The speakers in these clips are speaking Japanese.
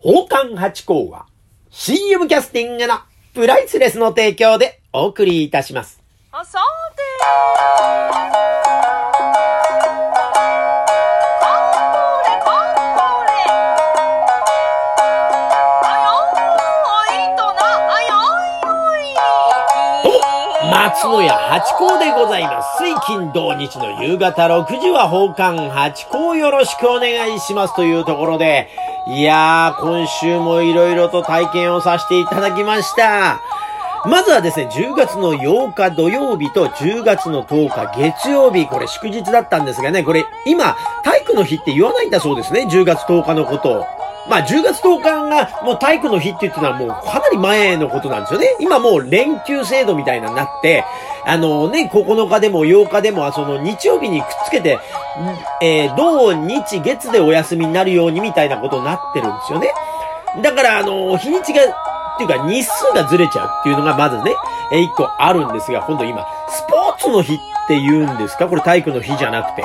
王冠八甲は CM キャスティングのプライスレスの提供でお送りいたします。あ、さて。松野屋八甲でございます。水金土日の夕方6時は奉還八甲よろしくお願いしますというところで、いやー、今週も色々と体験をさせていただきました。まずはですね、10月の8日土曜日と10月の10日月曜日、これ祝日だったんですがね、これ今、体育の日って言わないんだそうですね、10月10日のことを。まあ、10月10日がもう体育の日って言ってのはもうかなり前のことなんですよね。今もう連休制度みたいなになって、あのね、9日でも8日でも、その日曜日にくっつけて、えー、土日月でお休みになるようにみたいなことになってるんですよね。だから、あの、日にちが、っていうか日数がずれちゃうっていうのがまずね、えー一個あるんですが、今度今、スポーツの日って言うんですか？これ体育の日じゃなくて。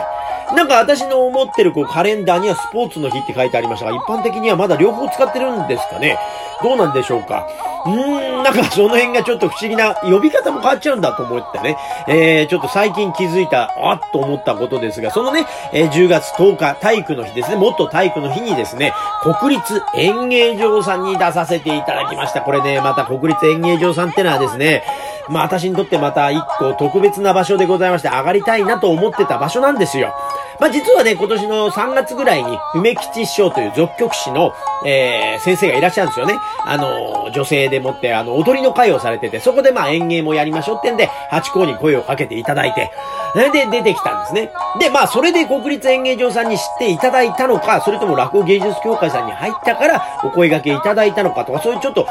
なんか私の思ってるこうカレンダーにはスポーツの日って書いてありましたが、一般的にはまだ両方使ってるんですかね？どうなんでしょうか？うーん、なんかその辺がちょっと不思議な、呼び方も変わっちゃうんだと思ってね、えー、ちょっと最近気づいた、あっと思ったことですが、そのね、えー10月10日体育の日ですね、もっと体育の日にですね、国立演芸場さんに出させていただきました。これね、また国立演芸場さんってのはですね、まあ私にとってまた一個特別な場所でございまして、上がりたいなと思ってた場所なんですよ。まあ実はね、今年の3月ぐらいに、梅吉師匠という俗曲師の、えー、先生がいらっしゃるんですよね。あの、女性でもって、あの、踊りの会をされてて、そこでまあ演芸もやりましょうってんで、八甲に声をかけていただいて、それで出てきたんですね。で、まあそれで国立演芸場さんに知っていただいたのか、それとも落語芸術協会さんに入ったからお声掛けいただいたのかとか、そういうちょっと、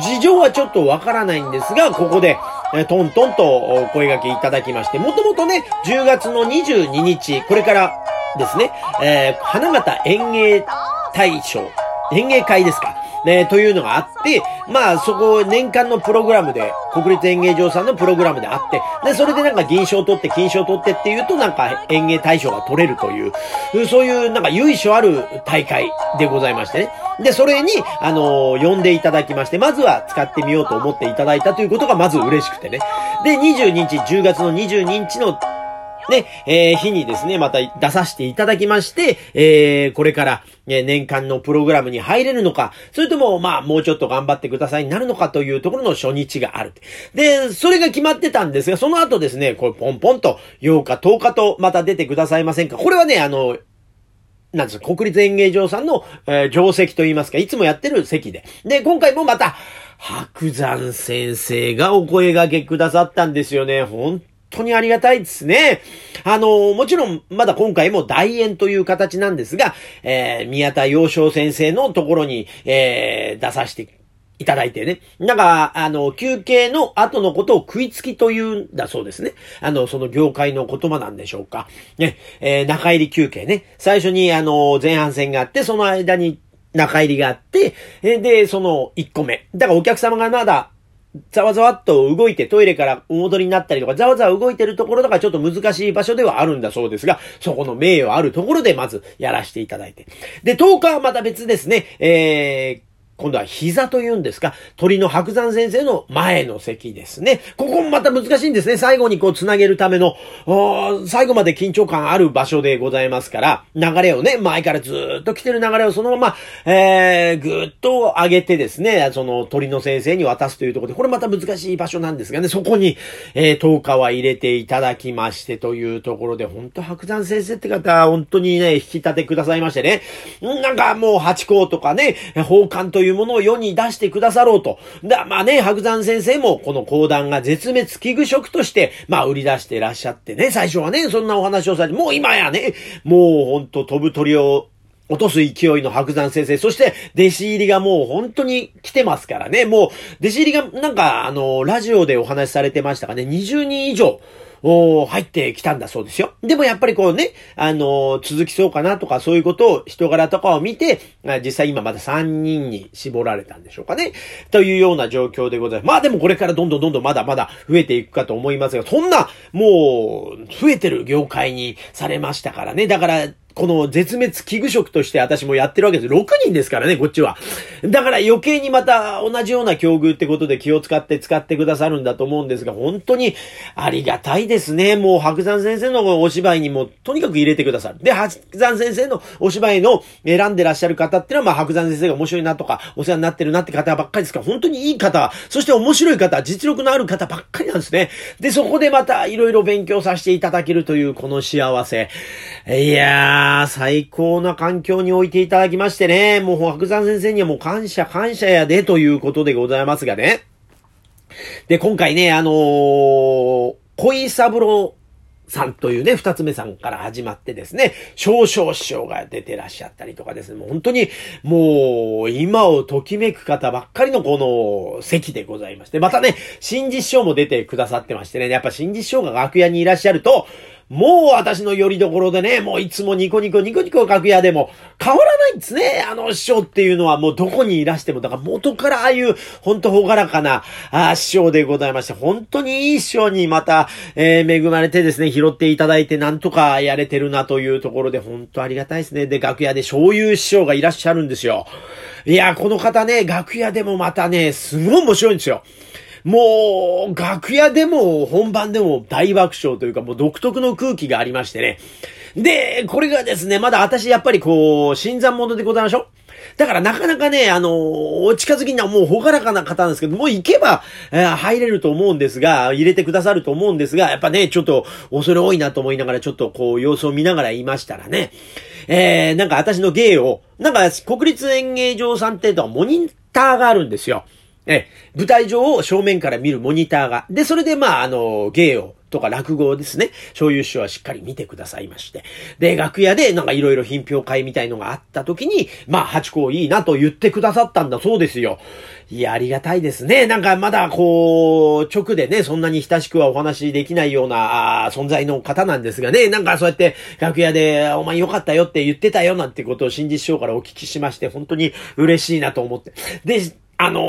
事情はちょっとわからないんですが、ここで、えトントンとお声掛けいただきまして、もともとね、10月の22日、これからですね、えー花形演芸大賞、演芸会ですか。ね、というのがあって、まあそこ年間のプログラムで、国立演芸場さんのプログラムであって、で、それでなんか銀賞取って金賞取ってっていうとなんか演芸大賞が取れるという、そういうなんか由緒ある大会でございましてね。で、それに、あのー呼んでいただきまして、まずは使ってみようと思っていただいたということがまず嬉しくてね。で、22日、10月の22日のね、えー日にですね、また出させていただきまして、えーこれから、え年間のプログラムに入れるのか、それとも、まあ、もうちょっと頑張ってくださいになるのかというところの初日がある。で、それが決まってたんですが、その後ですね、これポンポンと8日、10日とまた出てくださいませんかこれはね、あの、なんです、国立演芸場さんの、えー定石といいますか、いつもやってる席で。で、今回もまた、白山先生がお声掛けくださったんですよね。本当にありがたいですね。あの、もちろん、まだ今回も大演という形なんですが、えー宮田洋翔先生のところに、えー出させていただいてね。なんか、あの、休憩の後のことを食いつきというんだそうですね。あの、その業界の言葉なんでしょうか。ね、えー中入り休憩ね。最初に、あの、前半戦があって、その間に中入りがあって、で、その1個目。だからお客様がまだ、ざわざわっと動いてトイレからお戻りになったりとか、ざわざわ動いてるところとかちょっと難しい場所ではあるんだそうですが、そこの名誉あるところでまずやらせていただいて。で、10日はまた別ですね、えー、今度は膝というんですか、鳥の白山先生の前の席ですね。ここもまた難しいんですね。最後にこう繋げるための、最後まで緊張感ある場所でございますから、流れをね、前からずっと来てる流れをそのまま、えー、ぐっと上げてですね、その鳥の先生に渡すというところで、これまた難しい場所なんですがね、そこに、えー、10日は入れていただきましてというところで、本当白山先生って方、本当にね、引き立てくださいましてね、なんかもう八甲とかね、奉還といういうものを世に出してくださろうと。だ、まあね、白山先生もこの講談が絶滅危惧食として、まあ売り出してらっしゃってね、最初はね、そんなお話をされて、もう今やね、もうほんと飛ぶ鳥を落とす勢いの白山先生。そして、弟子入りがもう本当に来てますからね。もう、弟子入りがなんか、あの、ラジオでお話しされてましたがね、20人以上、お入ってきたんだそうですよ。でもやっぱりこうね、あの続きそうかなとかそういうことを人柄とかを見て、実際今まだ3人に絞られたんでしょうかね。というような状況でございます。まあでもこれからどんどんどんどんまだまだ増えていくかと思いますが、そんな、もう、増えてる業界にされましたからね。だから、この絶滅危惧食として私もやってるわけです。6人ですからね、こっちは。だから余計にまた同じような境遇ってことで気を使って使ってくださるんだと思うんですが、本当にありがたいですね。もう白山先生のお芝居にもとにかく入れてくださる。で、白山先生のお芝居の選んでらっしゃる方っていうのは、まあ白山先生が面白いなとか、お世話になってるなって方ばっかりですから、本当にいい方、そして面白い方、実力のある方ばっかりなんですね。で、そこでまたいろいろ勉強させていただけるというこの幸せ。いやー、最高な環境に置いていただきましてね、もう白山先生にはもう感謝感謝やでということでございますがね。で、今回ね、あのー、恋三郎さんというね、二つ目さんから始まってですね、少々師匠が出てらっしゃったりとかですね、もう本当に、もう、今をときめく方ばっかりのこの席でございまして、またね、新実師匠も出てくださってましてね、やっぱ新実師匠が楽屋にいらっしゃると、もう私の寄り所でね、もういつもニコニコニコニコ楽屋でも変わらないんですね。あの師匠っていうのはもうどこにいらしても、だから元からああいうほんとほがらかなあ師匠でございまして、本当にいい師匠にまた、えー、恵まれてですね、拾っていただいてなんとかやれてるなというところで本当ありがたいですね。で、楽屋で醤油師匠がいらっしゃるんですよ。いや、この方ね、楽屋でもまたね、すごい面白いんですよ。もう、楽屋でも本番でも大爆笑というか、もう独特の空気がありましてね。で、これがですね、まだ私やっぱりこう、新参者でございましょだからなかなかね、あのお近づきにはもうほがらかな方なんですけど、もう行けば、えー、入れると思うんですが、入れてくださると思うんですが、やっぱね、ちょっと恐れ多いなと思いながら、ちょっとこう、様子を見ながら言いましたらね、えー、なんか私の芸を、なんか国立演芸場さんっていうとモニターがあるんですよ。え、舞台上を正面から見るモニターが。で、それでまあ、あの、芸を、とか落語ですね。醤油師匠はしっかり見てくださいまして。で、楽屋でなんかいろいろ品評会みたいのがあった時に、まあ、八甲いいなと言ってくださったんだそうですよ。いや、ありがたいですね。なんかまだこう、直でね、そんなに親しくはお話できないような、存在の方なんですがね、なんかそうやって楽屋で、お前よかったよって言ってたよなんてことを新実師匠からお聞きしまして、本当に嬉しいなと思って。で、あの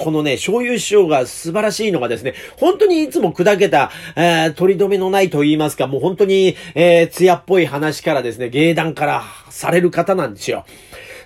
ー、このね、醤油師匠が素晴らしいのがですね、本当にいつも砕けた、えー、取り留めのないと言いますか、もう本当に、えー、艶っぽい話からですね、芸談からされる方なんですよ。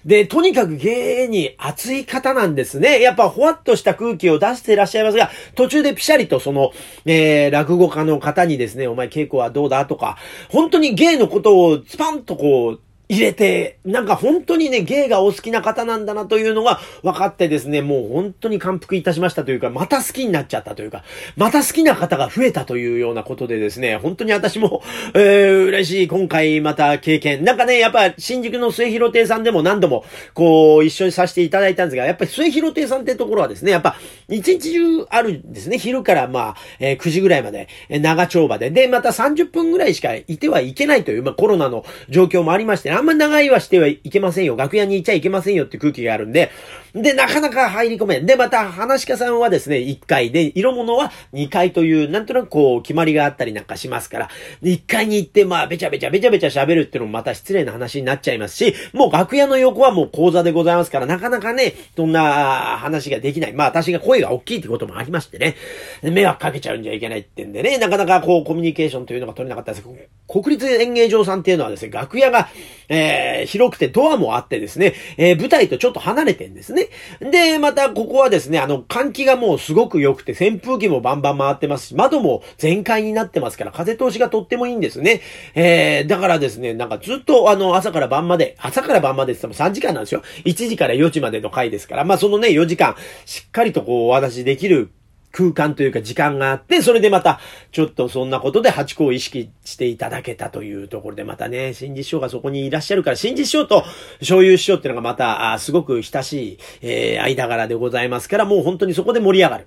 で、とにかく芸に熱い方なんですね。やっぱほわっとした空気を出していらっしゃいますが、途中でピシャリとその、えー、落語家の方にですね、お前稽古はどうだとか、本当に芸のことをスパンとこう、入れて、なんか本当にね、芸がお好きな方なんだなというのが分かってですね、もう本当に感服いたしましたというか、また好きになっちゃったというか、また好きな方が増えたというようなことでですね、本当に私も、えー、嬉しい、今回また経験。なんかね、やっぱ新宿の末広亭さんでも何度も、こう、一緒にさせていただいたんですが、やっぱり末広亭さんってところはですね、やっぱ、一日中あるんですね。昼からまあ、えー、9時ぐらいまで、えー、長丁場で。で、また30分ぐらいしかいてはいけないという、まあコロナの状況もありまして、あんま長いはしてはいけませんよ。楽屋にいちゃいけませんよって空気があるんで、で、なかなか入り込めん。で、また、話し家さんはですね、1回で、色物は2回という、なんとなくこう、決まりがあったりなんかしますから、1回に行って、まあ、べちゃべちゃべちゃべちゃ喋るっていうのもまた失礼な話になっちゃいますし、もう楽屋の横はもう講座でございますから、なかなかね、そんな話ができない。まあ、私が声が大きいってこともありましてね、迷惑かけちゃうんじゃいけないってんでね、なかなかこう、コミュニケーションというのが取れなかったです。国立演芸場さんっていうのはですね、楽屋が、えー、広くてドアもあってですね、えー、舞台とちょっと離れてんですね。で、またここはですね、あの、換気がもうすごく良くて、扇風機もバンバン回ってますし、窓も全開になってますから、風通しがとってもいいんですね。えー、だからですね、なんかずっとあの、朝から晩まで、朝から晩までって言っても3時間なんですよ。1時から4時までの回ですから、まあそのね、4時間、しっかりとこう、お話できる空間というか時間があって、それでまた、ちょっとそんなことで八個を意識していただけたというところで、またね、新実師匠がそこにいらっしゃるから、新実師匠と醤油師匠っていうのがまた、すごく親しい、えー、間柄でございますから、もう本当にそこで盛り上がる。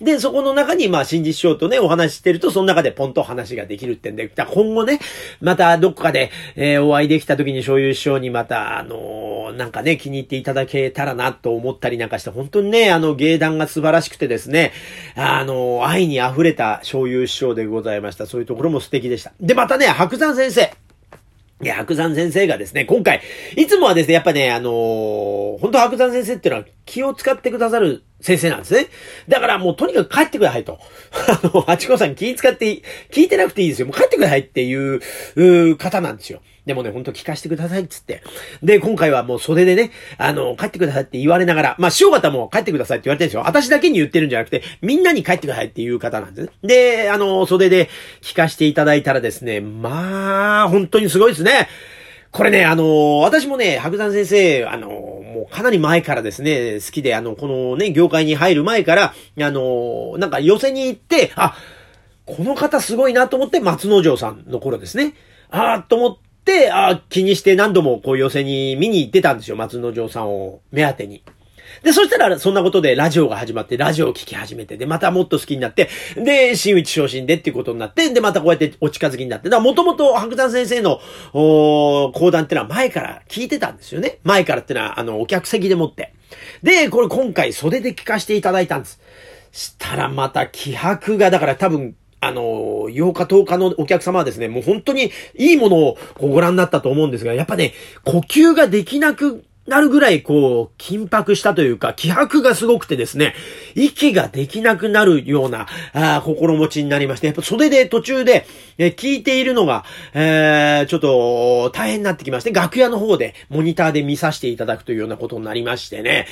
で、そこの中に、まあ、新実師匠とね、お話してると、その中でポンと話ができるってんで、今後ね、またどっかで、えー、お会いできた時に醤油師匠にまた、あのー、なんかね、気に入っていただけたらなと思ったりなんかして、本当にね、あの、芸団が素晴らしくてですね、あの、愛に溢れた醤油師匠でございました。そういうところも素敵でした。で、またね、白山先生。いや、白山先生がですね、今回、いつもはですね、やっぱね、あのー、本当白山先生っていうのは気を使ってくださる先生なんですね。だからもうとにかく帰ってくださいと。あの、八子さん気使って聞いてなくていいですよ。もう帰ってくださいっていう、う方なんですよ。でもね、ほんと聞かせてくださいっつって。で、今回はもう袖でね、あの、帰ってくださいって言われながら、まあ、塩方も帰ってくださいって言われてるんですよ。私だけに言ってるんじゃなくて、みんなに帰ってくださいっていう方なんですね。で、あの、袖で聞かせていただいたらですね、まあ、本当にすごいですね。これね、あの私もね、白山先生、あのもうかなり前からですね、好きで、あの、このね、業界に入る前から、あのなんか寄せに行って、あ、この方すごいなと思って、松之丞さんの頃ですね。ああ、と思って、ああ、気にして何度もこう寄せに見に行ってたんですよ、松之丞さんを目当てに。で、そしたら、そんなことでラジオが始まって、ラジオを聴き始めて、で、またもっと好きになって、で、新内昇進でっていうことになって、で、またこうやってお近づきになって、だからもともと白山先生の、お講談ってのは前から聞いてたんですよね。前からってのは、あの、お客席でもって。で、これ今回袖で聞かせていただいたんです。したらまた気迫が、だから多分、あの、8日10日のお客様はですね、もう本当にいいものをご覧になったと思うんですが、やっぱね、呼吸ができなくなるぐらいこう、緊迫したというか、気迫がすごくてですね、息ができなくなるような、あ心持ちになりまして、やっぱ袖で途中で、え聞いているのが、えー、ちょっと大変になってきまして、楽屋の方でモニターで見させていただくというようなことになりましてね、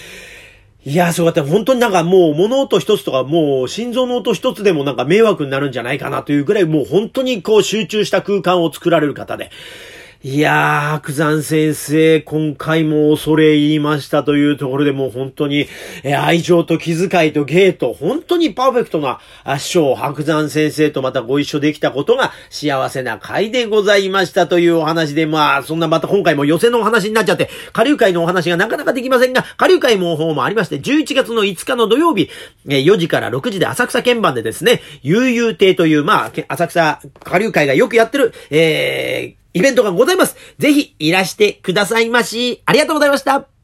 いや、そうやって本当になんかもう物音一つとかもう心臓の音一つでもなんか迷惑になるんじゃないかなというぐらいもう本当にこう集中した空間を作られる方で、いやー、白山先生、今回も恐れ入りましたというところでもう本当に、え愛情と気遣いと芸と、本当にパーフェクトな師匠、白山先生とまたご一緒できたことが幸せな回でございましたというお話で、まあ、そんなまた今回も寄せのお話になっちゃって、下流会のお話がなかなかできませんが、下流会も方もありまして、11月の5日の土曜日、え4時から6時で浅草鍵盤でですね、悠々亭という、まあ、浅草下流会がよくやってる、えー、イベントがございます。ぜひいらしてくださいまし。ありがとうございました。